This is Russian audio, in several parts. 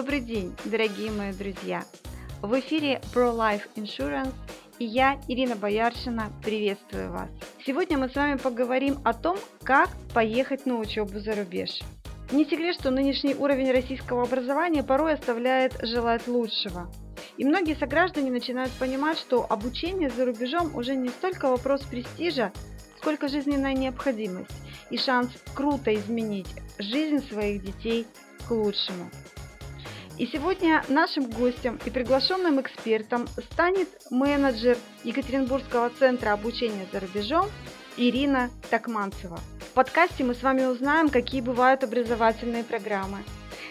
Добрый день, дорогие мои друзья! В эфире Pro Life Insurance и я, Ирина Бояршина, приветствую вас. Сегодня мы с вами поговорим о том, как поехать на учебу за рубеж. Не секрет, что нынешний уровень российского образования порой оставляет желать лучшего. И многие сограждане начинают понимать, что обучение за рубежом уже не столько вопрос престижа, сколько жизненная необходимость и шанс круто изменить жизнь своих детей к лучшему. И сегодня нашим гостем и приглашенным экспертом станет менеджер Екатеринбургского центра обучения за рубежом Ирина Такманцева. В подкасте мы с вами узнаем, какие бывают образовательные программы,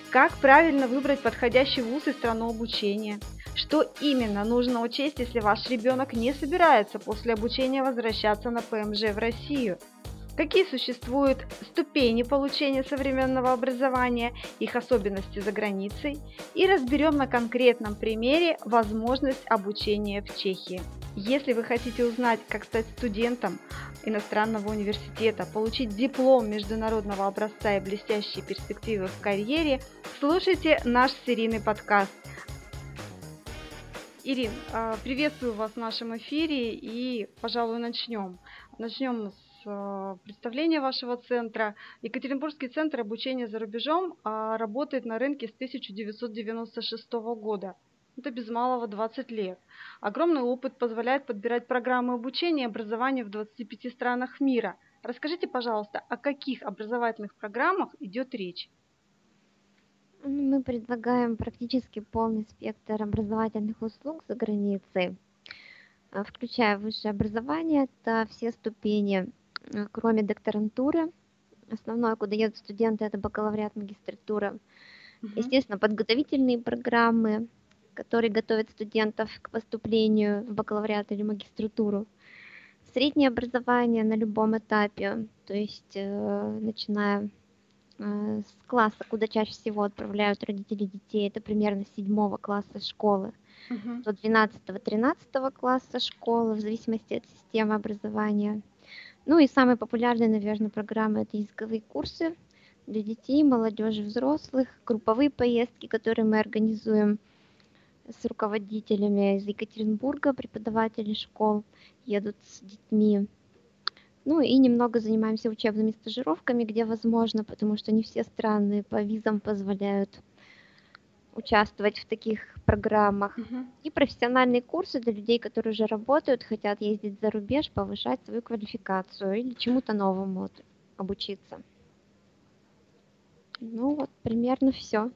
как правильно выбрать подходящий вуз и страну обучения, что именно нужно учесть, если ваш ребенок не собирается после обучения возвращаться на ПМЖ в Россию – какие существуют ступени получения современного образования, их особенности за границей и разберем на конкретном примере возможность обучения в Чехии. Если вы хотите узнать, как стать студентом иностранного университета, получить диплом международного образца и блестящие перспективы в карьере, слушайте наш серийный подкаст. Ирин, а, приветствую вас в нашем эфире и, пожалуй, начнем. Начнем с Э, представления вашего центра. Екатеринбургский центр обучения за рубежом а, работает на рынке с 1996 года. Это без малого 20 лет. Огромный опыт позволяет подбирать программы обучения и образования в 25 странах мира. Расскажите, пожалуйста, о каких образовательных программах идет речь? Мы предлагаем практически полный спектр образовательных услуг за границей, э, включая высшее образование, это все ступени кроме докторантуры. Основное, куда едут студенты, это бакалавриат, магистратура. Угу. Естественно, подготовительные программы, которые готовят студентов к поступлению в бакалавриат или магистратуру. Среднее образование на любом этапе, то есть э, начиная э, с класса, куда чаще всего отправляют родители детей, это примерно седьмого класса школы, uh до 12-13 класса школы, в зависимости от системы образования. Ну и самые популярные, наверное, программы это языковые курсы для детей, молодежи, взрослых, групповые поездки, которые мы организуем с руководителями из Екатеринбурга, преподаватели школ едут с детьми. Ну и немного занимаемся учебными стажировками, где возможно, потому что не все страны по визам позволяют участвовать в таких программах. Uh-huh. И профессиональные курсы для людей, которые уже работают, хотят ездить за рубеж, повышать свою квалификацию или чему-то новому обучиться. Ну вот, примерно все.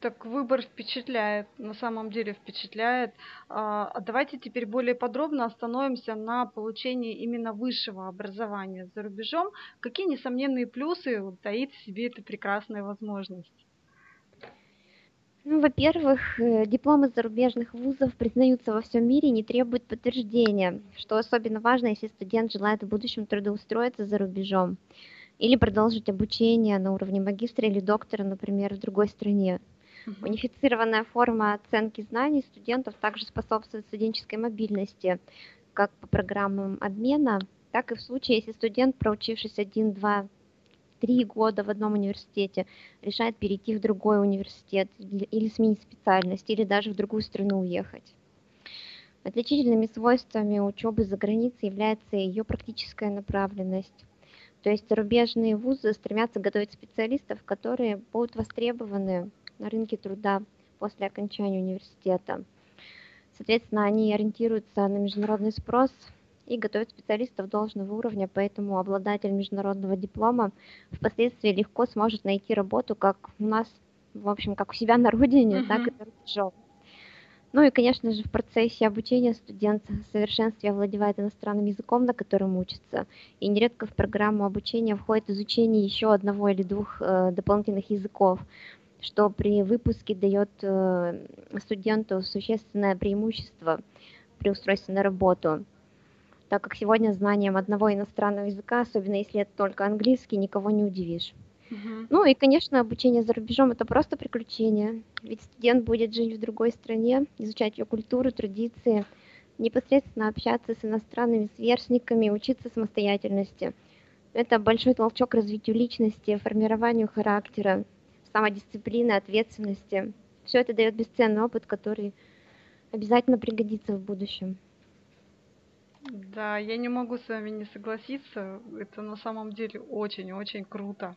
Так выбор впечатляет, на самом деле впечатляет. А, а давайте теперь более подробно остановимся на получении именно высшего образования за рубежом. Какие несомненные плюсы таит в себе эта прекрасная возможность? Ну, во-первых, э, дипломы зарубежных вузов признаются во всем мире и не требуют подтверждения, что особенно важно, если студент желает в будущем трудоустроиться за рубежом или продолжить обучение на уровне магистра или доктора, например, в другой стране. Uh-huh. Унифицированная форма оценки знаний студентов также способствует студенческой мобильности, как по программам обмена, так и в случае, если студент, проучившись один-два три года в одном университете, решает перейти в другой университет или сменить специальность, или даже в другую страну уехать. Отличительными свойствами учебы за границей является ее практическая направленность. То есть зарубежные вузы стремятся готовить специалистов, которые будут востребованы на рынке труда после окончания университета. Соответственно, они ориентируются на международный спрос и готовят специалистов должного уровня, поэтому обладатель международного диплома впоследствии легко сможет найти работу как у нас, в общем, как у себя на родине, uh-huh. так и за рубежом. Ну и, конечно же, в процессе обучения студент в совершенстве овладевает иностранным языком, на котором учится. И нередко в программу обучения входит изучение еще одного или двух э, дополнительных языков, что при выпуске дает э, студенту существенное преимущество при устройстве на работу так как сегодня знанием одного иностранного языка, особенно если это только английский, никого не удивишь. Uh-huh. Ну и, конечно, обучение за рубежом это просто приключение, ведь студент будет жить в другой стране, изучать ее культуру, традиции, непосредственно общаться с иностранными сверстниками, учиться самостоятельности. Это большой толчок к развитию личности, формированию характера, самодисциплины, ответственности. Все это дает бесценный опыт, который обязательно пригодится в будущем. Да, я не могу с вами не согласиться. Это на самом деле очень-очень круто.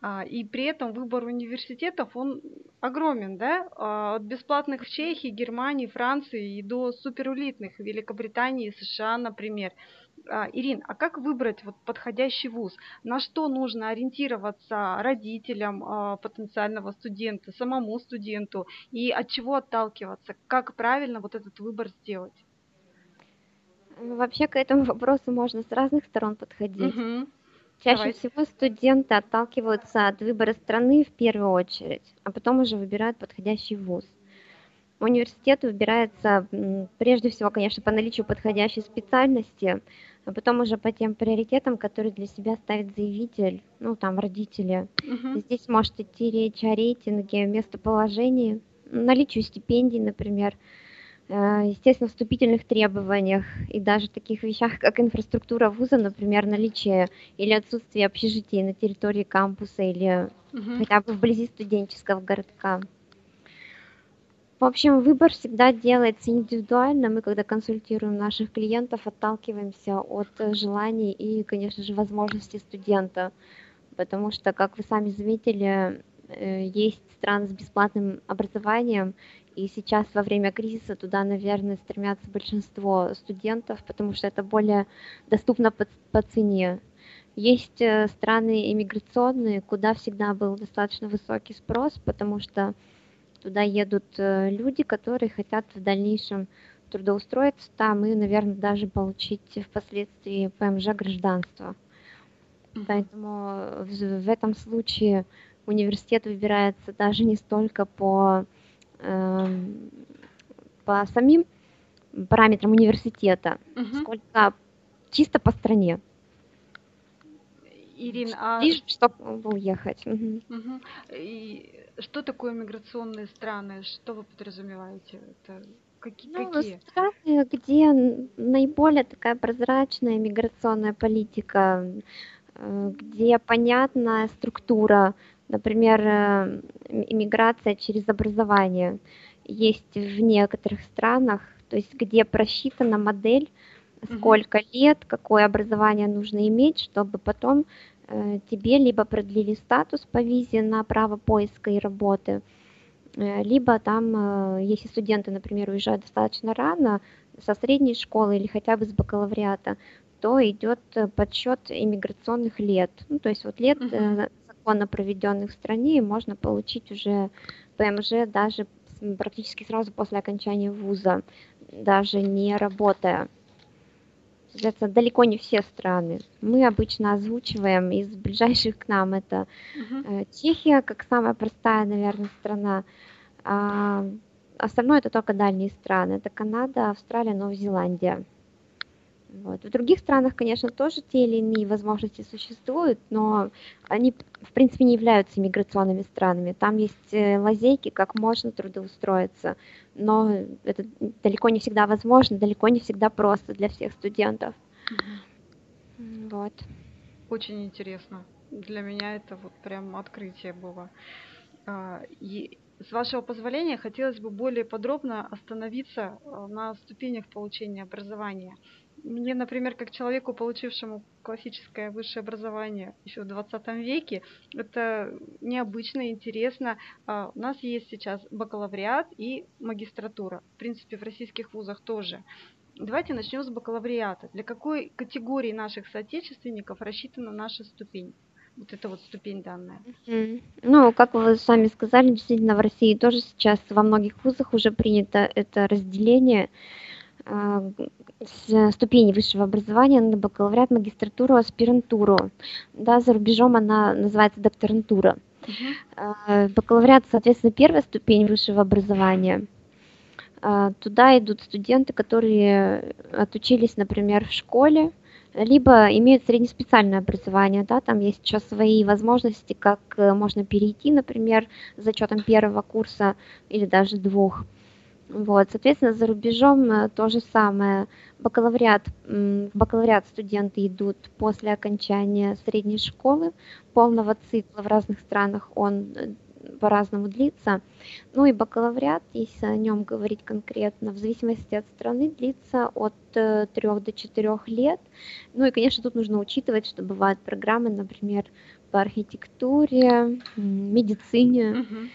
А, и при этом выбор университетов, он огромен, да, а, от бесплатных в Чехии, Германии, Франции и до суперулитных Великобритании, США, например. А, Ирин, а как выбрать вот подходящий вуз? На что нужно ориентироваться родителям потенциального студента, самому студенту и от чего отталкиваться? Как правильно вот этот выбор сделать? Ну, вообще к этому вопросу можно с разных сторон подходить. Угу. Чаще Давайте. всего студенты отталкиваются от выбора страны в первую очередь, а потом уже выбирают подходящий вуз. Университет выбирается прежде всего, конечно, по наличию подходящей специальности, а потом уже по тем приоритетам, которые для себя ставит заявитель, ну там родители. Угу. Здесь может идти речь о рейтинге, местоположении, наличию стипендий, например, естественно, вступительных требованиях и даже таких вещах, как инфраструктура вуза, например, наличие или отсутствие общежитий на территории кампуса или угу. хотя бы вблизи студенческого городка. В общем, выбор всегда делается индивидуально. Мы, когда консультируем наших клиентов, отталкиваемся от желаний и, конечно же, возможностей студента. Потому что, как вы сами заметили, э, есть страны с бесплатным образованием, и сейчас во время кризиса туда, наверное, стремятся большинство студентов, потому что это более доступно по, по цене. Есть э, страны иммиграционные, куда всегда был достаточно высокий спрос, потому что туда едут э, люди, которые хотят в дальнейшем трудоустроиться там и, наверное, даже получить впоследствии ПМЖ гражданство. Поэтому в, в этом случае университет выбирается даже не столько по по самим параметрам университета, угу. сколько чисто по стране. Ирина, а... Лишь, чтобы уехать. Угу. Угу. И что такое миграционные страны? Что вы подразумеваете? Это какие? Ну, какие? Страны, где наиболее такая прозрачная миграционная политика, э, где понятная структура Например, э, иммиграция через образование есть в некоторых странах, то есть где просчитана модель, сколько лет, какое образование нужно иметь, чтобы потом э, тебе либо продлили статус по визе на право поиска и работы, э, либо там, э, если студенты, например, уезжают достаточно рано, со средней школы или хотя бы с бакалавриата, то идет э, подсчет иммиграционных лет. Ну, то есть вот лет uh незаконно проведенных в стране, и можно получить уже ПМЖ даже практически сразу после окончания вуза, даже не работая. Соответственно, далеко не все страны. Мы обычно озвучиваем из ближайших к нам это uh-huh. Чехия как самая простая, наверное, страна. А остальное это только дальние страны. Это Канада, Австралия, Новая Зеландия. Вот. В других странах, конечно, тоже те или иные возможности существуют, но они, в принципе, не являются миграционными странами. Там есть э, лазейки, как можно трудоустроиться, но это далеко не всегда возможно, далеко не всегда просто для всех студентов. Угу. Вот. Очень интересно. Для меня это вот прям открытие было. А, и с вашего позволения, хотелось бы более подробно остановиться э, на ступенях получения образования. Мне, например, как человеку, получившему классическое высшее образование еще в 20 веке, это необычно, интересно. А, у нас есть сейчас бакалавриат и магистратура. В принципе, в российских вузах тоже. Давайте начнем с бакалавриата. Для какой категории наших соотечественников рассчитана наша ступень? Вот эта вот ступень данная. Ну, как вы сами сказали, действительно в России тоже сейчас во многих вузах уже принято это разделение ступени высшего образования на бакалавриат, магистратуру, аспирантуру. Да, за рубежом она называется докторантура. Uh-huh. Бакалавриат, соответственно, первая ступень высшего образования. А, туда идут студенты, которые отучились, например, в школе, либо имеют среднеспециальное образование, да, там есть еще свои возможности, как э, можно перейти, например, с зачетом первого курса или даже двух. Вот, соответственно, за рубежом э, то же самое. Бакалавриат, в бакалавриат студенты идут после окончания средней школы, полного цикла в разных странах он по-разному длится. Ну и бакалавриат, если о нем говорить конкретно, в зависимости от страны, длится от 3 э, до 4 лет. Ну и, конечно, тут нужно учитывать, что бывают программы, например, по архитектуре, медицине, uh-huh.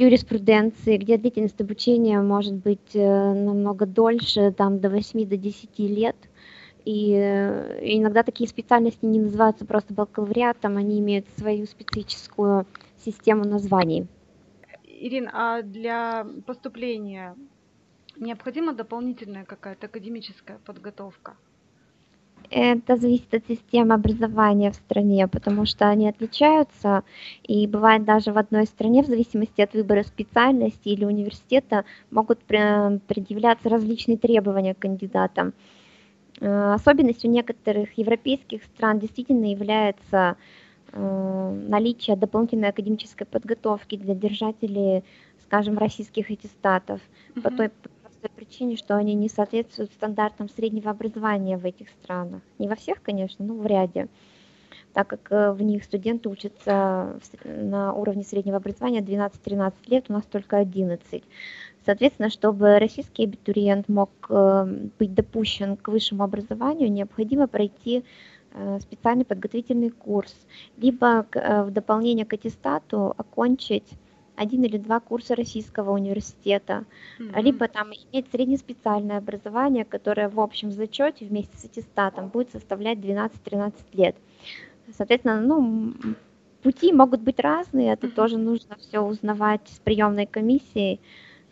Юриспруденции, где длительность обучения может быть э, намного дольше, там до 8 до 10 лет. И э, иногда такие специальности не называются просто бакалавриатом, они имеют свою специфическую систему названий. Ирина, а для поступления необходима дополнительная какая-то академическая подготовка? Это зависит от системы образования в стране, потому что они отличаются, и бывает даже в одной стране, в зависимости от выбора специальности или университета, могут предъявляться различные требования к кандидатам. Э, особенностью некоторых европейских стран действительно является э, наличие дополнительной академической подготовки для держателей, скажем, российских аттестатов, mm-hmm. по той простой причине, что они не соответствуют стандартам среднего образования в этих странах. Не во всех, конечно, но в ряде так как э, в них студенты учатся на уровне среднего образования 12-13 лет, у нас только 11. Соответственно, чтобы российский абитуриент мог э, быть допущен к высшему образованию, необходимо пройти э, специальный подготовительный курс, либо в дополнение к аттестату окончить один или два курса российского университета, mm-hmm. либо там иметь среднеспециальное образование, которое в общем зачете вместе с аттестатом будет составлять 12-13 лет. Соответственно, ну, пути могут быть разные, это тоже нужно все узнавать с приемной комиссией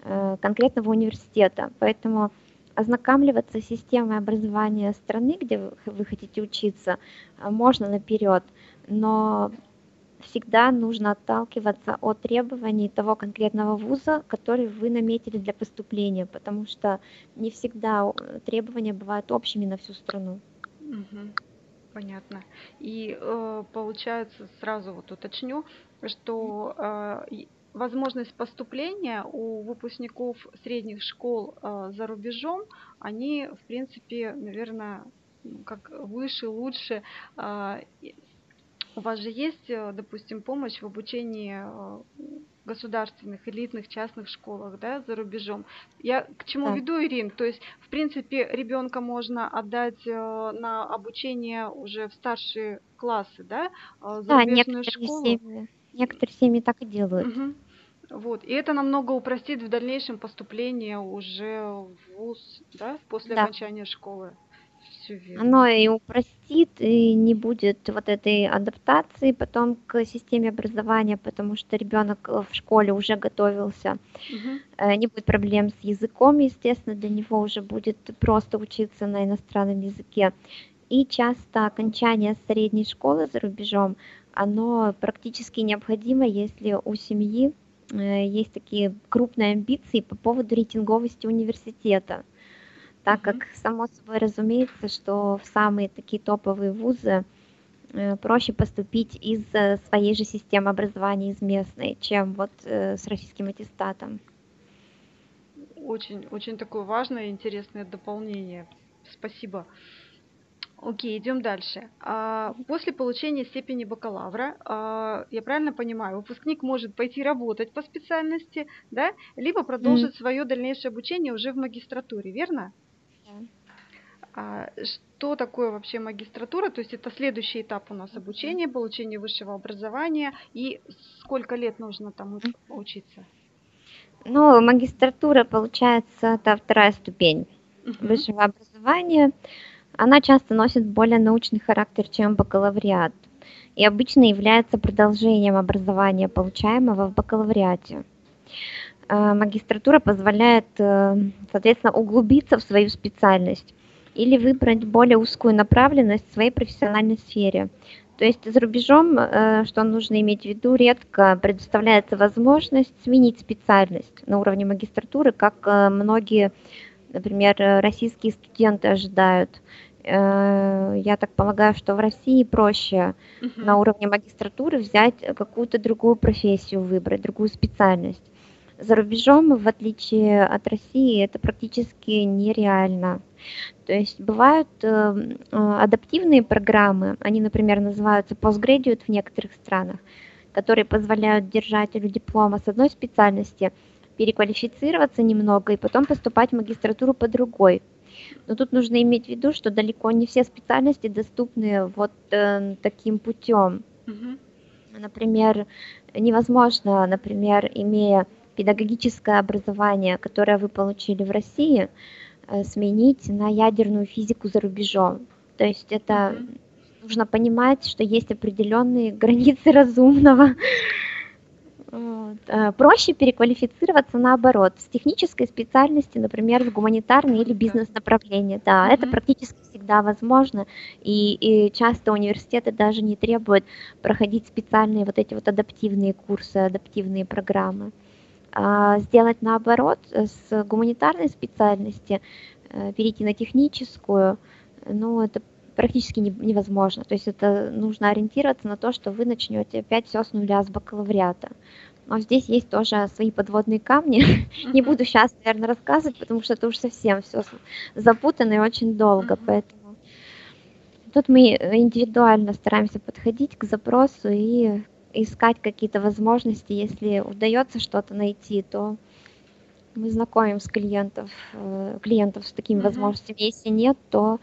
э, конкретного университета. Поэтому ознакомливаться с системой образования страны, где вы, вы хотите учиться, э, можно наперед, но всегда нужно отталкиваться от требований того конкретного вуза, который вы наметили для поступления, потому что не всегда э, требования бывают общими на всю страну. Угу. Понятно. И э, получается, сразу вот уточню, что э, возможность поступления у выпускников средних школ за рубежом, они, в принципе, наверное, как выше, лучше. У вас же есть, э, допустим, помощь в обучении э, государственных, элитных, частных школах, да, за рубежом. Я к чему да. веду, Ирин? То есть, в принципе, ребенка можно отдать э, на обучение уже в старшие классы, да, за да, некоторые школу. Семьи, некоторые семьи так и делают. Угу. Вот. И это намного упростит в дальнейшем поступление уже в ВУЗ, да, после да. окончания школы верно. Оно и упростит, и не будет вот этой адаптации потом к системе образования, потому что ребенок в школе уже готовился. Угу. Не будет проблем с языком, естественно, для него уже будет просто учиться на иностранном языке. И часто окончание средней школы за рубежом, оно практически необходимо, если у семьи э, есть такие крупные амбиции по поводу рейтинговости университета так как само собой разумеется, что в самые такие топовые вузы э, проще поступить из э, своей же системы образования, из местной, чем вот э, с российским аттестатом. Очень, очень такое важное и интересное дополнение. Спасибо. Окей, идем дальше. А, после получения степени бакалавра, а, я правильно понимаю, выпускник может пойти работать по специальности, да, либо продолжить mm. свое дальнейшее обучение уже в магистратуре, верно? А что такое вообще магистратура? То есть это следующий этап у нас обучения, получения высшего образования. И сколько лет нужно там учиться? Ну, магистратура, получается, это вторая ступень высшего образования. Она часто носит более научный характер, чем бакалавриат. И обычно является продолжением образования, получаемого в бакалавриате. Э, магистратура позволяет, э, соответственно, углубиться в свою специальность или выбрать более узкую направленность в своей профессиональной сфере. То есть за рубежом, э, что нужно иметь в виду, редко предоставляется возможность сменить специальность на уровне магистратуры, как многие, например, российские студенты ожидают. Я так полагаю, что в России проще uh-huh. на уровне магистратуры взять какую-то другую профессию, выбрать другую специальность. За рубежом, в отличие от России, это практически нереально. То есть бывают э, э, адаптивные программы, они, например, называются postgraduate в некоторых странах, которые позволяют держателю диплома с одной специальности переквалифицироваться немного и потом поступать в магистратуру по другой. Но тут нужно иметь в виду, что далеко не все специальности доступны вот э, таким путем. Мгм. Например, невозможно, например, имея педагогическое образование, которое вы получили в России, сменить на ядерную физику за рубежом. То есть это нужно понимать, что есть определенные границы разумного. Вот. Э, Проще переквалифицироваться наоборот, с технической специальности, например, в гуманитарное или бизнес-направление. Да, это Мгм. практически всегда возможно, и, и часто университеты даже не требуют проходить специальные вот эти вот адаптивные курсы, адаптивные программы. Сделать наоборот, э, с гуманитарной специальности э, перейти на техническую, ну, это практически не- невозможно. То есть это нужно ориентироваться на то, что вы начнете опять все с нуля, с бакалавриата. Но здесь есть тоже свои подводные камни. Не буду сейчас, наверное, рассказывать, потому что это уж совсем все запутанно и очень долго. Поэтому тут мы э, индивидуально стараемся подходить к запросу и искать какие-то возможности. Если удается что-то найти, то мы знакомим с клиентов, э, клиентов с такими Мгм. возможностями. Если нет, то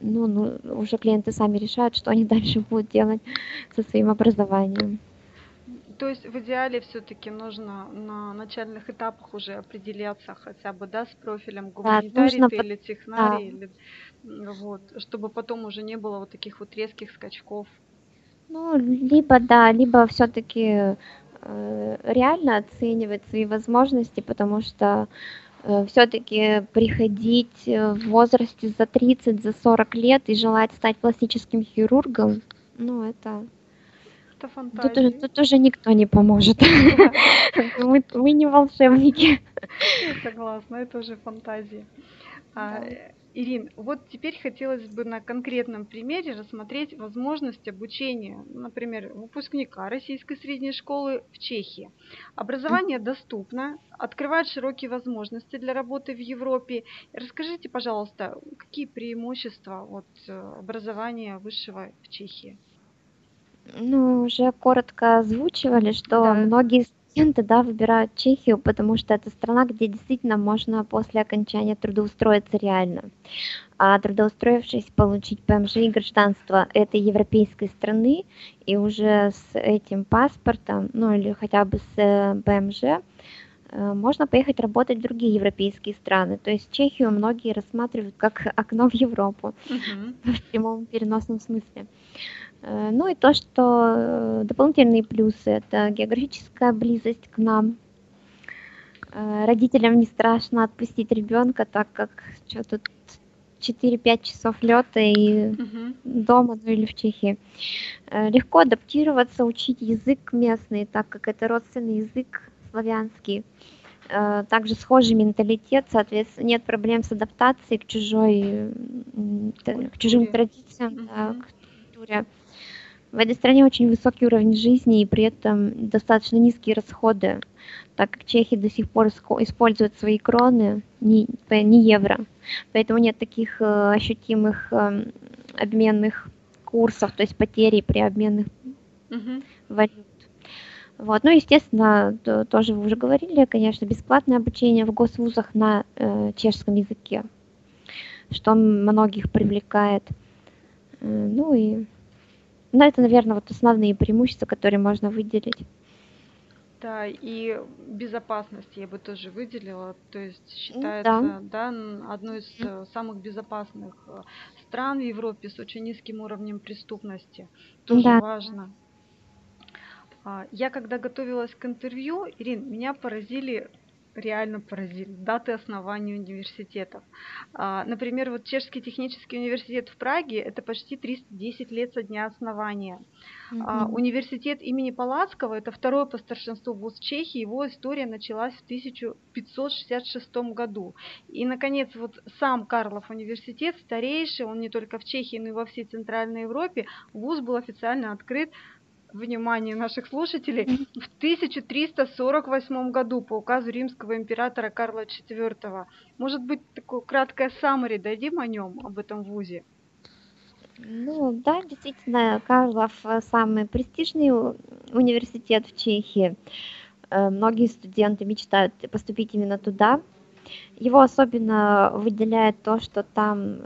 ну, ну, уже клиенты сами решают, что они дальше будут делать со своим образованием. То есть в идеале все-таки нужно на начальных этапах уже определяться хотя бы, да, с профилем Да, гуманитарий нужно под- или да, технарий, или, м, вот, чтобы потом уже не было вот таких вот резких скачков. Ну, либо да, либо все-таки реально оценивать свои возможности, потому что все-таки приходить э, в возрасте за 30, за 40 лет и желать стать пластическим хирургом, ну, это Это тут, уже- фантазии. тут уже никто не поможет. Мы, мы не волшебники. я согласна, это уже фантазии. А, Да. Ирин, вот теперь хотелось бы на конкретном примере рассмотреть возможность обучения, например, выпускника российской средней школы в Чехии. Образование доступно, открывает широкие возможности для работы в Европе. Расскажите, пожалуйста, какие преимущества вот, э, образования высшего в Чехии? Ну, уже коротко озвучивали, что Да. многие студенты, да, выбирают Чехию, потому что это страна, где действительно можно после окончания трудоустроиться реально. А трудоустроившись, получить ПМЖ и гражданство этой европейской страны, и уже с этим паспортом, ну или хотя бы с э, ПМЖ, э, можно поехать работать в другие европейские страны. То есть Чехию многие рассматривают как окно в Европу Мгм. в прямом переносном смысле. Э, Ну и то, что э, дополнительные плюсы– это географическая близость к нам. Э, Родителям не страшно отпустить ребенка, так как что тут 4-5 часов лета и Мгм. дома, ну или в Чехии. Легко адаптироваться, учить язык местный, так как это родственный язык славянский. Также схожий менталитет, соответственно, нет проблем с адаптацией к чужой, к чужим традициям, да, Мгм. к культуре. В этой стране очень высокий уровень жизни и при этом достаточно низкие расходы, так как чехи до сих пор используют свои кроны, не, не евро. Поэтому нет таких э, ощутимых эм, обменных курсов, то есть потери при обменных Мгм. валют. Вот. Ну, естественно, то- тоже вы уже говорили, конечно, бесплатное обучение в госвузах на э, чешском языке, что многих привлекает. Э, Ну и ну, это, наверное, вот основные преимущества, которые можно выделить. Да, и безопасность я бы тоже выделила. То есть да. считается, да, н- одной из э, самых безопасных э, стран в Европе с очень низким уровнем преступности. Тоже Да. важно. А, Я когда готовилась к интервью, Ирин, меня поразили, реально поразили даты основания университетов. А, Например, вот Чешский технический университет в Праге– это почти 310 лет со дня основания. Мгм. Университет имени Палацкого– это второй по старшинству вуз Чехии. Его история началась в 1566 году. И, наконец, вот сам Карлов университет, старейший, он не только в Чехии, но и во всей Центральной Европе, вуз был официально открыт внимание наших слушателей, в 1348 году по указу римского императора Карла IV. Может быть, такое краткое саммари дадим о нем, об этом вузе? Ну да, действительно, Карлов э, самый престижный университет в Чехии. Э, многие студенты мечтают поступить именно туда. Его особенно выделяет то, что там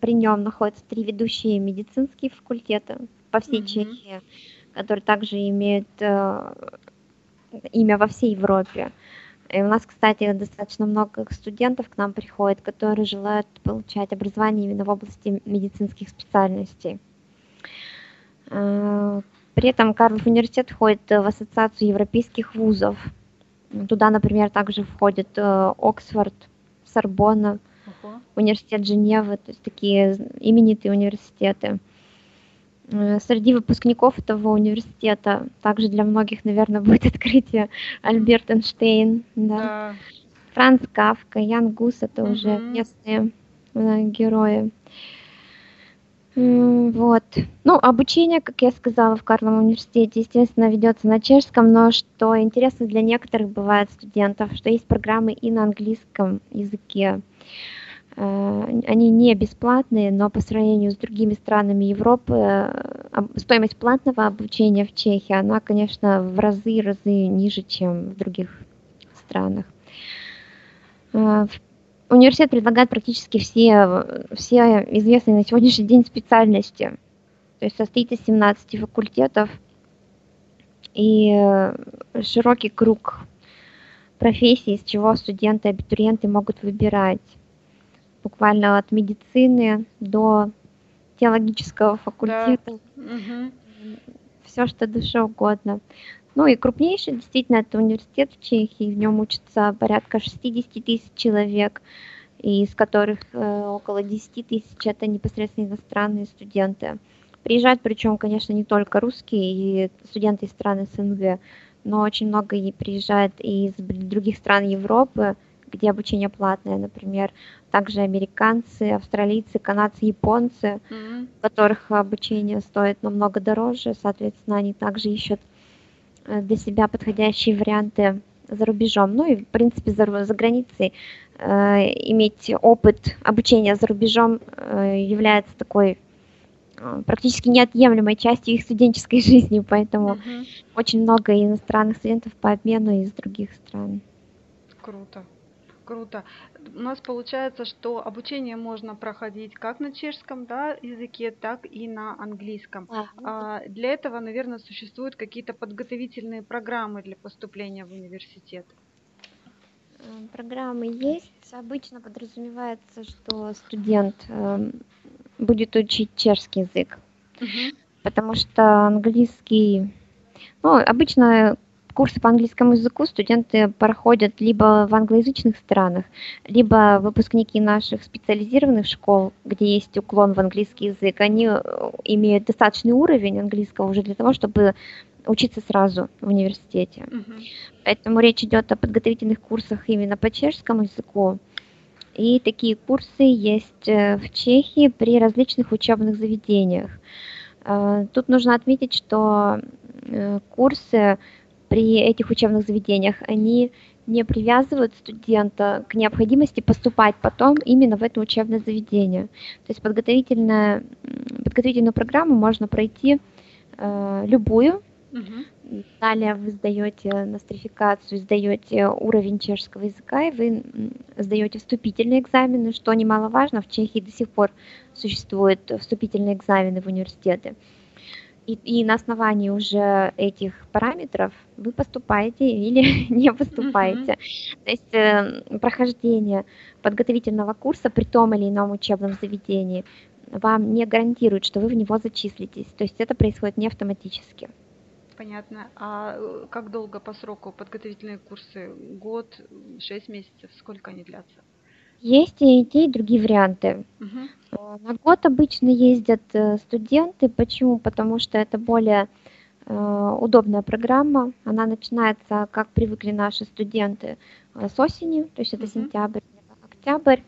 при нем находятся три ведущие медицинские факультета по всей mm-hmm. Чехии, которые также имеют э, имя во всей Европе. И у нас, кстати, достаточно много студентов к нам приходит, которые желают получать образование именно в области медицинских специальностей. Э, при этом Карлов университет входит в ассоциацию европейских вузов. Туда, например, также входит э, Оксфорд, Сорбонна, uh-huh. университет Женевы, то есть такие именитые университеты. Э, среди выпускников этого университета также для многих, наверное, будет открытие Альберт Эйнштейн, да. да. Франц Кавка, Ян Гус, это угу. уже местные э, герои. Вот. Ну, обучение, как я сказала, в Карловом университете, естественно, ведется на чешском, но что интересно для некоторых бывает студентов, что есть программы и на английском языке. Э, они не бесплатные, но по сравнению с другими странами Европы э, стоимость платного обучения в Чехии, она, конечно, в разы, разы ниже, чем в других странах. Э, университет предлагает практически все, все известные на сегодняшний день специальности. То есть состоит из 17 факультетов и широкий круг профессий, из чего студенты абитуриенты могут выбирать буквально от медицины до теологического факультета. Да. Угу. Все, что душе угодно. Ну и крупнейший действительно это университет в Чехии, в нем учатся порядка 60 тысяч человек, из которых э, около 10 тысяч это непосредственно иностранные студенты. Приезжают, причем, конечно, не только русские и студенты из стран СНГ, но очень много и приезжает и из других стран Европы, где обучение платное, например, также американцы, австралийцы, канадцы, японцы, mm-hmm. которых обучение стоит намного дороже, соответственно, они также ищут э, для себя подходящие варианты за рубежом. Ну и, в принципе, за, за границей э, иметь опыт обучения за рубежом э, является такой э, практически неотъемлемой частью их студенческой жизни, поэтому mm-hmm. очень много иностранных студентов по обмену из других стран. Круто. Круто. У нас получается, что обучение можно проходить как на чешском да, языке, так и на английском. А, а, для этого, наверное, существуют какие-то подготовительные программы для поступления в университет. Э, программы есть. Обычно подразумевается, что студент э, будет учить чешский язык, угу. потому что английский ну, обычно Курсы по английскому языку студенты проходят либо в англоязычных странах, либо выпускники наших специализированных школ, где есть уклон в английский язык, они э, имеют достаточный уровень английского уже для того, чтобы учиться сразу в университете. Uh-huh. Поэтому речь идет о подготовительных курсах именно по чешскому языку. И такие курсы есть э, в Чехии при различных учебных заведениях. Э, тут нужно отметить, что курсы при этих учебных заведениях, они не привязывают студента к необходимости поступать потом именно в это учебное заведение. То есть подготовительная, подготовительную программу можно пройти э, любую. Угу. Далее вы сдаете нострификацию, сдаете уровень чешского языка, и вы сдаете вступительные экзамены, что немаловажно, в Чехии до сих пор существуют вступительные экзамены в университеты. И, и на основании уже этих параметров вы поступаете или не поступаете. Mm-hmm. То есть э, прохождение подготовительного курса при том или ином учебном заведении вам не гарантирует, что вы в него зачислитесь. То есть это происходит не автоматически. Понятно. А э, как долго по сроку подготовительные курсы? Год, шесть месяцев? Сколько они длятся? Есть и те, и другие варианты. Угу. На год обычно ездят э, студенты. Почему? Потому что это более э, удобная программа. Она начинается, как привыкли наши студенты, с осени, то есть это угу. сентябрь, октябрь.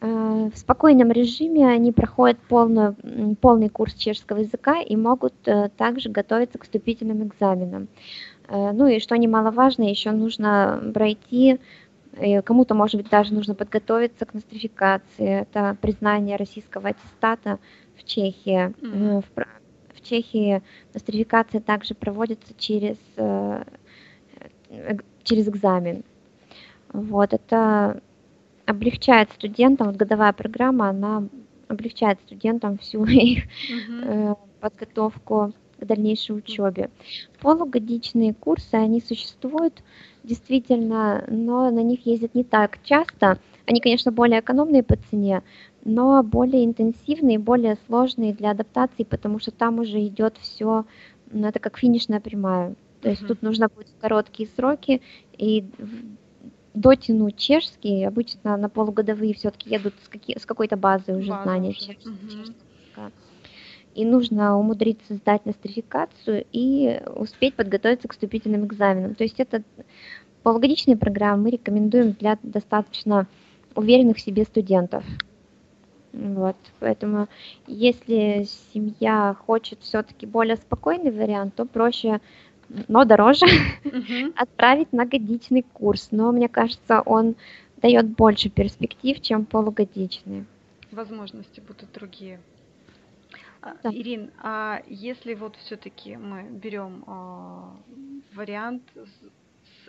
В спокойном режиме они проходят полную, полный курс чешского языка и могут также готовиться к вступительным экзаменам. Ну и что немаловажно, еще нужно пройти Кому-то, может быть, даже нужно подготовиться к нострификации. Это признание российского аттестата в Чехии. Мгм. В, в Чехии нострификация также проводится через, э, через экзамен. Вот, это облегчает студентам, вот годовая программа, она облегчает студентам всю их э, подготовку к дальнейшей учебе. Полугодичные курсы, они существуют действительно, но на них ездят не так часто. Они, конечно, более экономные по цене, но более интенсивные, более сложные для адаптации, потому что там уже идет все, это как финишная прямая. То есть Мгм. тут нужно будет короткие сроки и дотянуть чешский. Обычно на полугодовые все-таки едут с, каки- с какой-то базой уже База знания уже. языка. И нужно умудриться сдать нострификацию и успеть подготовиться к вступительным экзаменам. То есть это полугодичные программы мы рекомендуем для достаточно уверенных в себе студентов. Вот, поэтому если семья хочет все-таки более спокойный вариант, то проще, но дороже отправить на годичный курс. Но мне кажется, он дает больше перспектив, чем полугодичный. Возможности будут другие. А, Да. Ирин, а если вот все-таки мы берем а, вариант с,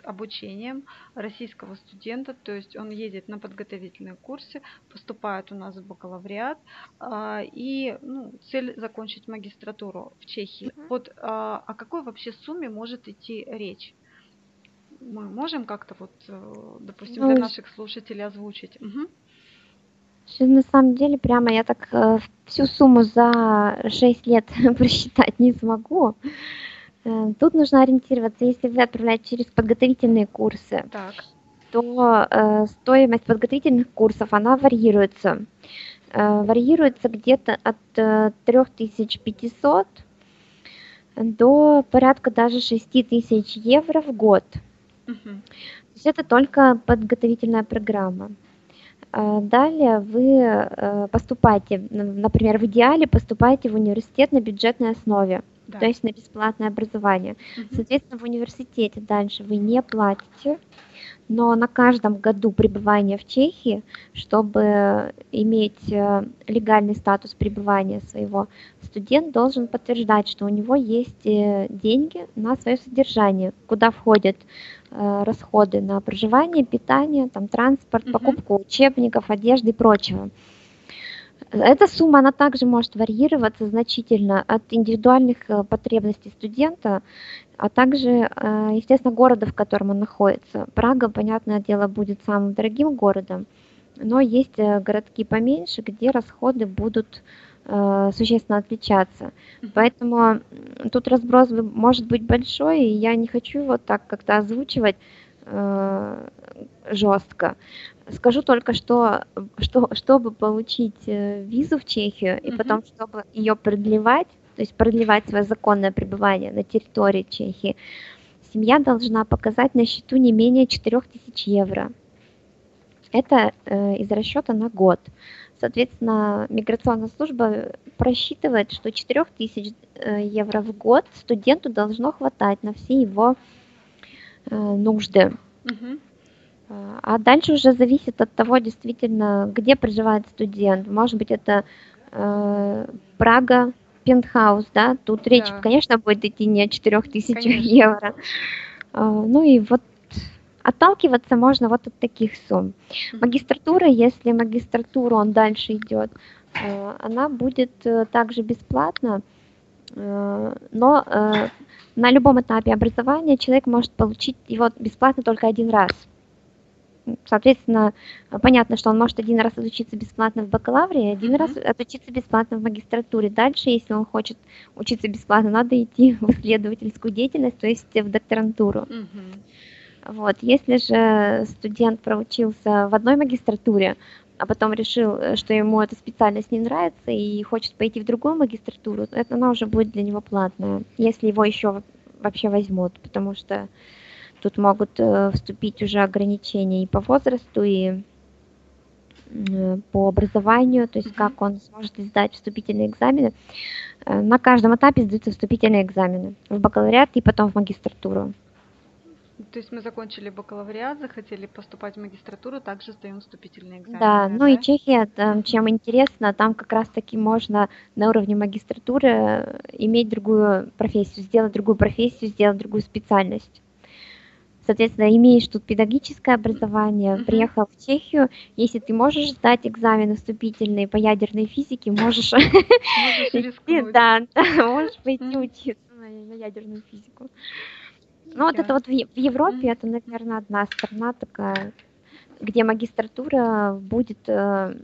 обучением российского студента, то есть он едет на подготовительные курсы, поступает у нас в бакалавриат, а, и ну, цель закончить магистратуру в Чехии. Мгм. Вот о какой вообще сумме может идти речь? Мы можем как-то вот, э, допустим, для Ну, наших слушателей озвучить? Мгм. На самом деле прямо я так э, всю сумму за 6 лет просчитать не смогу. Э, Тут нужно ориентироваться, если вы отправляете через подготовительные курсы, Так. то э, стоимость подготовительных курсов, она варьируется. Э, варьируется где-то от э, 3500 до порядка даже 6000 евро в год. Мгм. То есть это только подготовительная программа. А Далее вы э, поступаете, например, в идеале поступаете в университет на бюджетной основе, Да. то есть на бесплатное образование. Мгм. Соответственно, в университете дальше вы не платите, но на каждом году пребывания в Чехии, чтобы иметь э, легальный статус пребывания своего, студент должен подтверждать, что у него есть э, деньги на свое содержание, куда входят э, расходы на проживание, питание, там, транспорт, покупку учебников, одежды и прочего. Эта сумма, она также может варьироваться значительно от индивидуальных э, потребностей студента, а также, э, естественно, города, в котором он находится. Прага, понятное дело, будет самым дорогим городом, но есть э, городки поменьше, где расходы будут существенно отличаться. Поэтому тут разброс может быть большой, и я не хочу его так как-то озвучивать жестко. Скажу только, что, что чтобы получить э, визу в Чехию и Мгм. потом, чтобы ее продлевать, то есть продлевать свое законное пребывание на территории Чехии, семья должна показать на счету не менее 4000 евро. Это э, из расчета на год. Соответственно, миграционная служба просчитывает, что 4000 э, евро в год студенту должно хватать на все его э, нужды. Мгм. А дальше уже зависит от того, действительно, где проживает студент. Может быть, это э, Прага, пентхаус, да, тут речь, Да. конечно, будет идти не о 4000 Конечно. евро. А, Ну и вот отталкиваться можно вот от таких сумм. Магистратура, если магистратуру он дальше идет, э, она будет э, также бесплатна, э, но э, на любом этапе образования человек может получить его бесплатно только один раз. Соответственно, э, понятно, что он может один раз отучиться бесплатно в бакалавре, один Мгм. раз отучиться бесплатно в магистратуре. Дальше, если он хочет учиться бесплатно, надо идти в исследовательскую деятельность, то есть в докторантуру. Мгм. Вот. Если же студент проучился в одной магистратуре, а потом решил, э, что ему эта специальность не нравится и хочет пойти в другую магистратуру, то это она уже будет для него платная, если его еще во- вообще возьмут, потому что тут могут э, вступить уже ограничения и по возрасту, и м, по образованию, то есть как он сможет сдать вступительные экзамены. Э, На каждом этапе сдаются вступительные экзамены в бакалавриат и потом в магистратуру. То есть мы закончили бакалавриат, захотели поступать в магистратуру, также сдаем вступительные экзамены, Да, ну и да? Чехия, там, чем интересно, там как раз-таки можно на уровне магистратуры э, иметь другую профессию, сделать другую профессию, сделать другую специальность. Соответственно, имеешь тут педагогическое образование, Мгм. приехал в Чехию, если ты можешь сдать экзамены вступительные по ядерной физике, можешь Можешь пойти учиться на, ядерную физику. Ну вот это вот в, Европе, это, наверное, одна страна такая, где магистратура будет, э,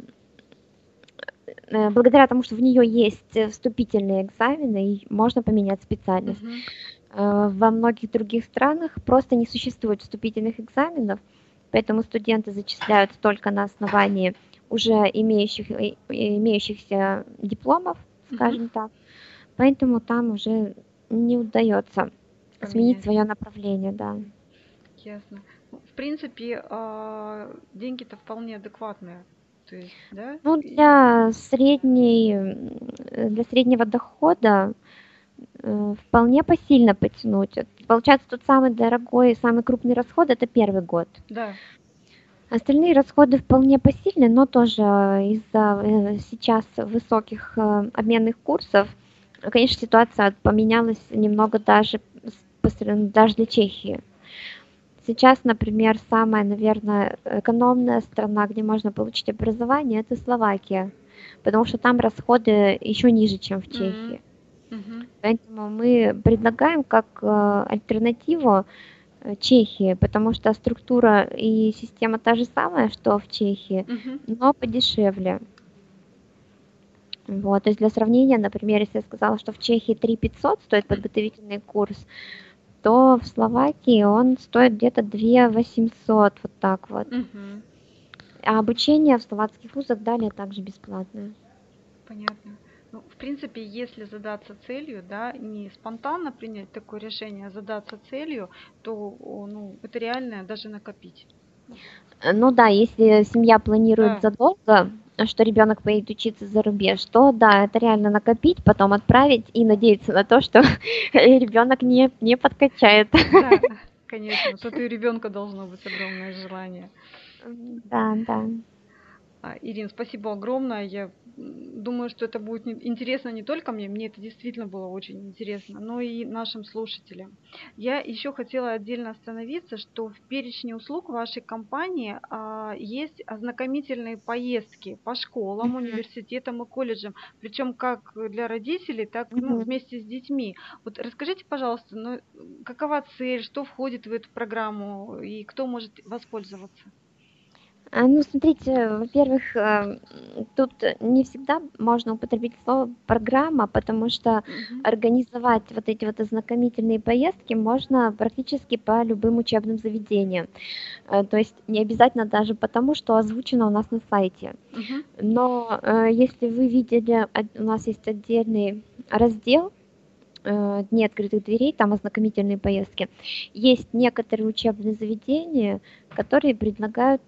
э, благодаря тому, что в нее есть вступительные экзамены, и можно поменять специальность. Мгм. Э, Во многих других странах просто не существует вступительных экзаменов, поэтому студенты зачисляются только на основании уже имеющих, э, имеющихся дипломов, скажем так. Поэтому там уже не удается сменить Поменять. свое направление, да. Ясно. Ну, В принципе, а, деньги-то вполне адекватные. То есть, да? Ну, для средней, для среднего дохода вполне посильно потянуть. Получается, тот самый дорогой, самый крупный расход это первый год. Да. Остальные расходы вполне посильны, но тоже из-за э, сейчас высоких э, обменных курсов, э, конечно, ситуация поменялась немного даже, даже для Чехии. Сейчас, например, самая, наверное, экономная страна, где можно получить образование, это Словакия, потому что там расходы еще ниже, чем в. Чехии. Мгм. Поэтому мы предлагаем как э, альтернативу э, Чехии, потому что структура и система та же самая, что в Чехии, Мгм. но подешевле. Вот, то есть для сравнения, например, если я сказала, что в Чехии 3 500 стоит подготовительный курс, то в Словакии он стоит где-то 2 800, вот так вот. Мгм. А обучение в словацких вузах далее также бесплатное. Понятно. Ну, в принципе, если задаться целью, да, не спонтанно принять такое решение, а задаться целью, то, ну, это реально даже накопить. Ну да, если семья планирует Да. задолго, что ребенок поедет учиться за рубеж, то да, это реально накопить, потом отправить и надеяться на то, что ребенок не, не подкачает. Да, конечно, что у ребенка должно быть огромное желание. Да, да. А, Ирин, спасибо огромное. Я думаю, что это будет интересно не только мне, мне это действительно было очень интересно, но и нашим слушателям. Я еще хотела отдельно остановиться, что в перечне услуг вашей компании а, есть ознакомительные поездки по школам, университетам и колледжам, причем как для родителей, так ну, вместе с детьми. Вот расскажите, пожалуйста, ну, какова цель, что входит в эту программу и кто может воспользоваться? А, Ну, смотрите, во-первых, э, тут не всегда можно употребить слово программа, потому что Мгм. организовать вот эти вот ознакомительные поездки можно практически по любым учебным заведениям. Э, То есть не обязательно даже потому, что озвучено у нас на сайте. Мгм. Но э, если вы видели, у нас есть отдельный раздел Дни открытых дверей, там ознакомительные поездки. Есть некоторые учебные заведения, которые предлагают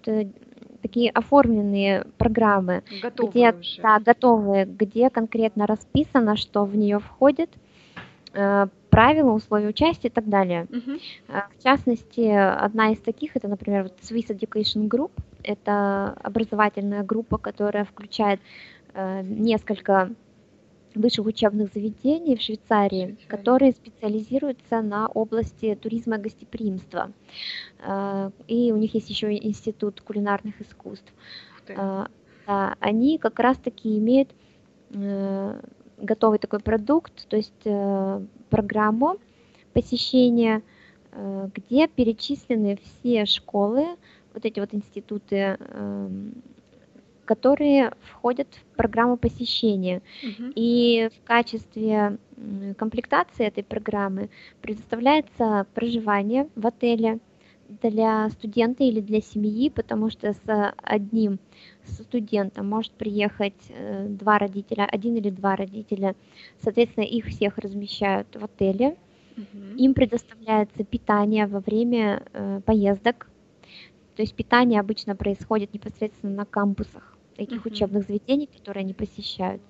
такие оформленные программы, Готовые где, уже. да, готовые, где конкретно расписано, что в нее входит, э, правила, условия участия и так далее. А, В частности, одна из таких, это, например, вот Swiss Education Group. Это образовательная группа, которая включает э, несколько высших учебных заведений в Швейцарии, которые специализируются на области туризма и гостеприимства. Э, И у них есть еще Институт кулинарных искусств. А, Да, они как раз-таки имеют э, готовый такой продукт, то есть э, программу посещения, э, где перечислены все школы, вот эти вот институты, эм, которые входят в программу посещения. Мгм. И в качестве комплектации этой программы предоставляется проживание в отеле для студента или для семьи, потому что с одним студентом может приехать э, два родителя, один или два родителя. Соответственно, их всех размещают в отеле. Мгм. Им предоставляется питание во время э, поездок. То есть питание обычно происходит непосредственно на кампусах этих Мгм. учебных заведений, которые они посещают.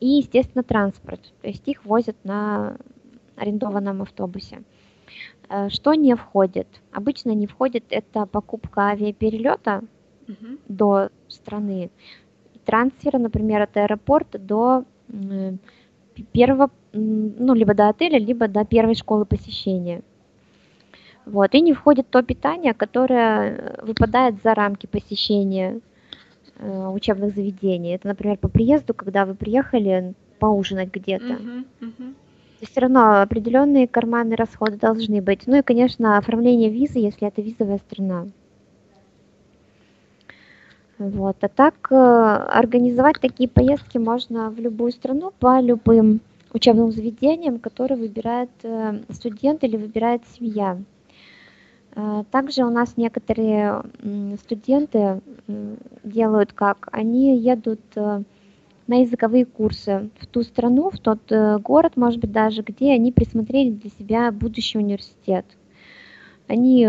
И, естественно, транспорт. То есть их возят на арендованном автобусе. Э, что не входит? Обычно не входит это покупка авиаперелета Мгм. до страны, трансфера, например, от аэропорта до первого, ну, либо до отеля, либо до первой школы посещения. Вот. И не входит то питание, которое выпадает за рамки посещения учебных заведений. Это, например, по приезду, когда вы приехали поужинать где-то. Есть все равно определенные карманные расходы должны быть. Ну и, конечно, оформление визы, если это визовая страна. Вот. А так э, организовать такие поездки можно в любую страну по любым учебным заведениям, которые выбирает э, студент или выбирает семья. Э, Также у нас некоторые студенты делают как? Они едут э, на языковые курсы в ту страну, в тот э, город, может быть, даже, где они присмотрели для себя будущий университет. Они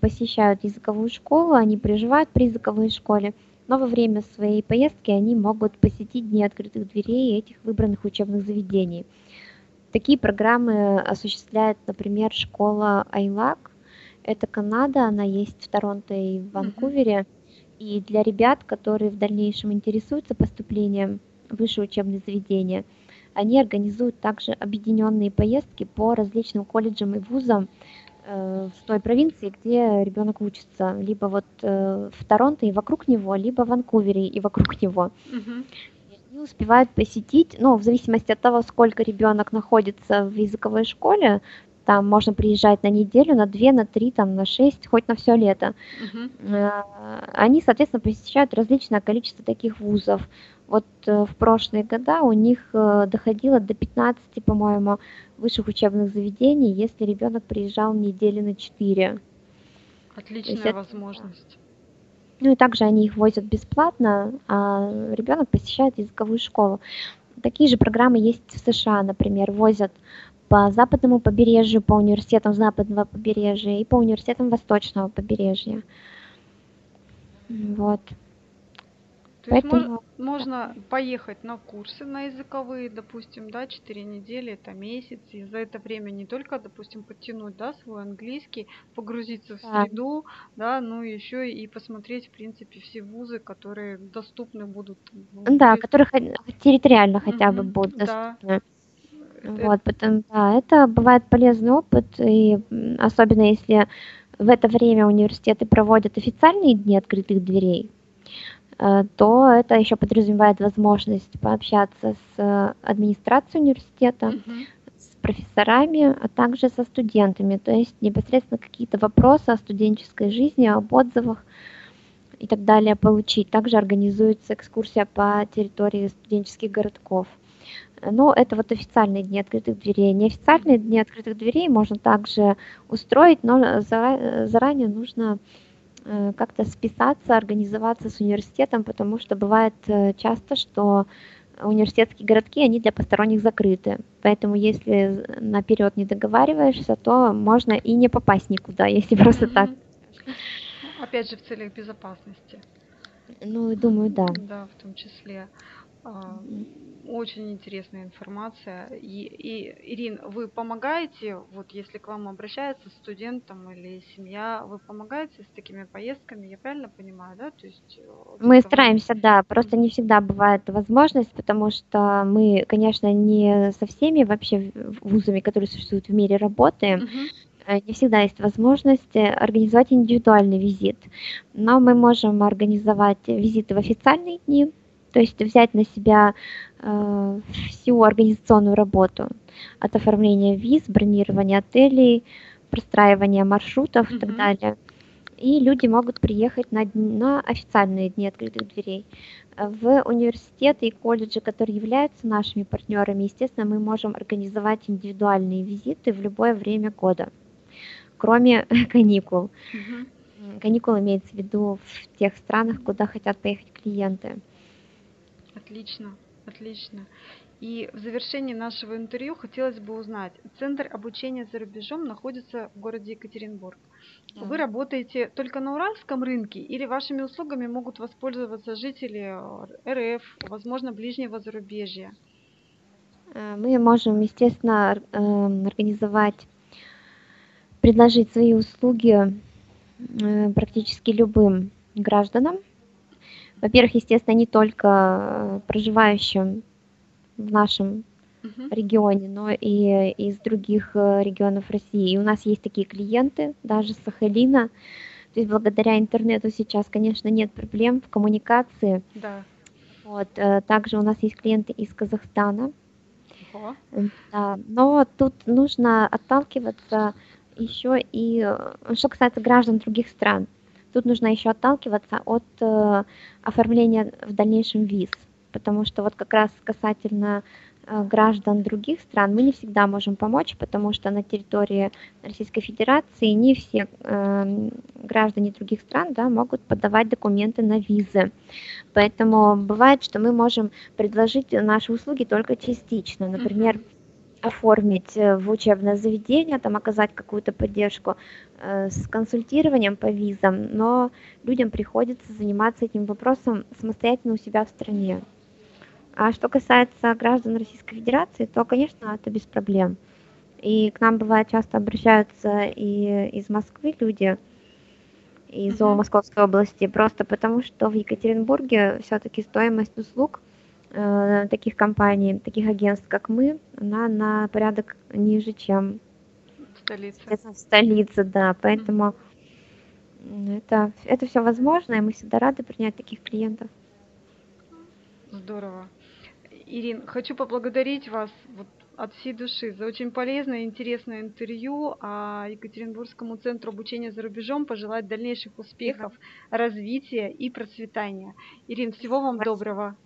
посещают языковую школу, они проживают при языковой школе, но во время своей поездки они могут посетить дни открытых дверей этих выбранных учебных заведений. Такие программы осуществляет, например, школа Айлак. Это Канада, она есть в Торонто и в Ванкувере. И для ребят, которые в дальнейшем интересуются поступлением в высшее учебное заведение, они организуют также объединенные поездки по различным колледжам и вузам э, в той провинции, где ребенок учится, либо вот э, в Торонто и вокруг него, либо в Ванкувере и вокруг него. Они успевают посетить, ну, в зависимости от того, сколько ребенок находится в языковой школе, там можно приезжать на неделю, на две, на три, там, на шесть, хоть на все лето. Э, Они, соответственно, посещают различное количество таких вузов. Вот э, в прошлые года у них э, доходило до 15, по-моему, высших учебных заведений, если ребенок приезжал недели на 4. Отличная это- возможность. Ну и также они их возят бесплатно, а ребенок посещает языковую школу. Такие же программы есть в США, например, возят по западному побережью, по университетам западного побережья и по университетам восточного побережья. Вот. То есть Поэтому можно поехать на курсы на языковые, допустим, да, 4 недели, это месяц, и за это время не только, допустим, подтянуть, да, свой английский, погрузиться в Да. среду, да, но еще и посмотреть, в принципе, все вузы, которые доступны будут. в Да, которые хо- территориально хотя бы будут да. доступны. Это- Вот, потом, да, это бывает полезный опыт, и особенно если в это время университеты проводят официальные дни открытых дверей, э, то это еще подразумевает возможность пообщаться с э, администрацией университета, Мгм. с профессорами, а также со студентами. То есть непосредственно какие-то вопросы о студенческой жизни, об отзывах и так далее получить. Также организуется экскурсия по территории студенческих городков. Но это вот официальные дни открытых дверей. Неофициальные дни открытых дверей можно также устроить, но зара- заранее нужно э, как-то списаться, организоваться с университетом, потому что бывает э, часто, что университетские городки, они для посторонних закрыты. Поэтому если наперед не договариваешься, то можно и не попасть никуда, если просто так. Мгм. Опять же, в целях безопасности. Ну, думаю, да. Да, в том числе. А. Очень интересная информация. И, и, Ирин, вы помогаете, вот если к вам обращается студент там, или семья, вы помогаете с такими поездками, я правильно понимаю, да? То есть э, Мы выставлять- стараемся, да, просто не всегда бывает возможность, потому что мы, конечно, не со всеми вообще вузами, которые существуют в мире, работаем. Э, Не всегда есть возможность э, организовать индивидуальный визит, но мы можем организовать визиты в официальные дни, то есть взять на себя э, всю организационную работу от оформления виз, бронирования отелей, простраивания маршрутов и так далее. И люди могут приехать на, на официальные дни открытых дверей. В университеты и колледжи, которые являются нашими партнерами, естественно, мы можем организовать индивидуальные визиты в любое время года, кроме каникул. Мгм. М, Каникулы имеется в виду в тех странах, куда хотят поехать клиенты. Отлично, отлично. И в завершении нашего интервью хотелось бы узнать, Центр обучения за рубежом находится в городе Екатеринбург. Вы работаете только на уральском рынке или вашими услугами могут воспользоваться жители э, РФ, возможно, ближнего зарубежья? Э, Мы можем, естественно, эм, организовать предложить свои услуги э, практически любым гражданам. Во-первых, естественно, не только э, проживающим в нашем регионе, но и из других э, регионов России. И у нас есть такие клиенты, даже с Сахалина. То есть благодаря интернету сейчас, конечно, нет проблем в коммуникации. Да. Вот. э, Также у нас есть клиенты из Казахстана. Ого. М, Да, но тут нужно отталкиваться еще и, что касается граждан других стран, тут нужно еще отталкиваться от э, оформления в дальнейшем виз, потому что вот как раз касательно э, граждан других стран мы не всегда можем помочь, потому что на территории Российской Федерации не все эм, граждане других стран да, могут подавать документы на визы. Поэтому бывает, что мы можем предложить наши услуги только частично. Например, оформить э, в учебное заведение, там оказать какую-то поддержку э, с консультированием по визам, но людям приходится заниматься этим вопросом самостоятельно у себя в стране. А что касается граждан Российской Федерации, то, конечно, это без проблем. И к нам бывает часто обращаются и из Москвы люди, из Мгм. Московской области, просто потому что в Екатеринбурге все-таки стоимость услуг таких компаний, таких агентств, как мы, она на порядок ниже, чем Столица. в столице, да. Поэтому это, это все возможно, и мы всегда рады принять таких клиентов. Здорово. Ирин, хочу поблагодарить вас вот от всей души за очень полезное и интересное интервью, а Екатеринбургскому центру обучения за рубежом пожелать дальнейших успехов, развития и процветания. Ирин, всего вам Спасибо. доброго.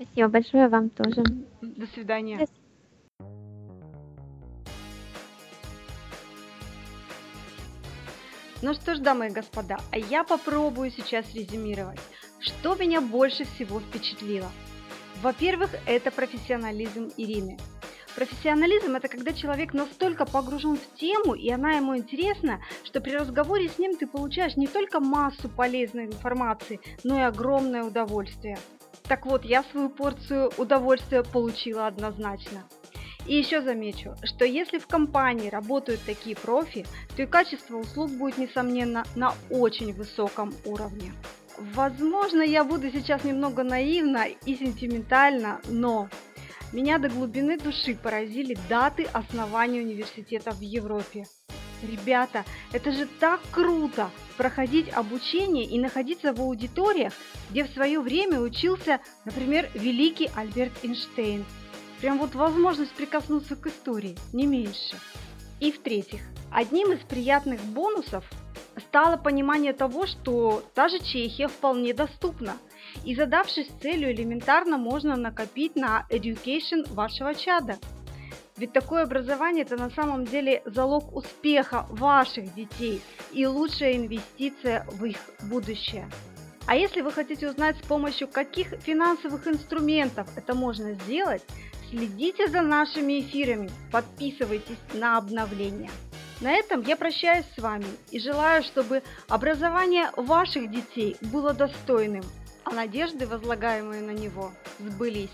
Спасибо большое вам тоже. До свидания. До Ну что ж, дамы и господа, а я попробую сейчас резюмировать, что меня больше всего впечатлило. Во-первых, это профессионализм Ирины. Профессионализм – это когда человек настолько погружен в тему, и она ему интересна, что при разговоре с ним ты получаешь не только массу полезной информации, но и огромное удовольствие. Так вот, я свою порцию удовольствия получила однозначно. И еще замечу, что если в компании работают такие профи, то и качество услуг будет, несомненно, на очень высоком уровне. Возможно, я буду сейчас немного наивна и сентиментальна, но меня до глубины души поразили даты основания университетов в Европе. Ребята, это же так круто проходить обучение и находиться в аудиториях, где в свое время учился, например, великий Альберт Эйнштейн. Прям вот возможность прикоснуться к истории, не меньше. И в-третьих, одним из приятных бонусов стало понимание того, что та же Чехия вполне доступна. И задавшись целью, элементарно можно накопить на education вашего чада. Ведь такое образование это на самом деле залог успеха ваших детей и лучшая инвестиция в их будущее. А если вы хотите узнать, с помощью каких финансовых инструментов это можно сделать, следите за нашими эфирами, подписывайтесь на обновления. На этом я прощаюсь с вами и желаю, чтобы образование ваших детей было достойным, а надежды, возлагаемые на него, сбылись.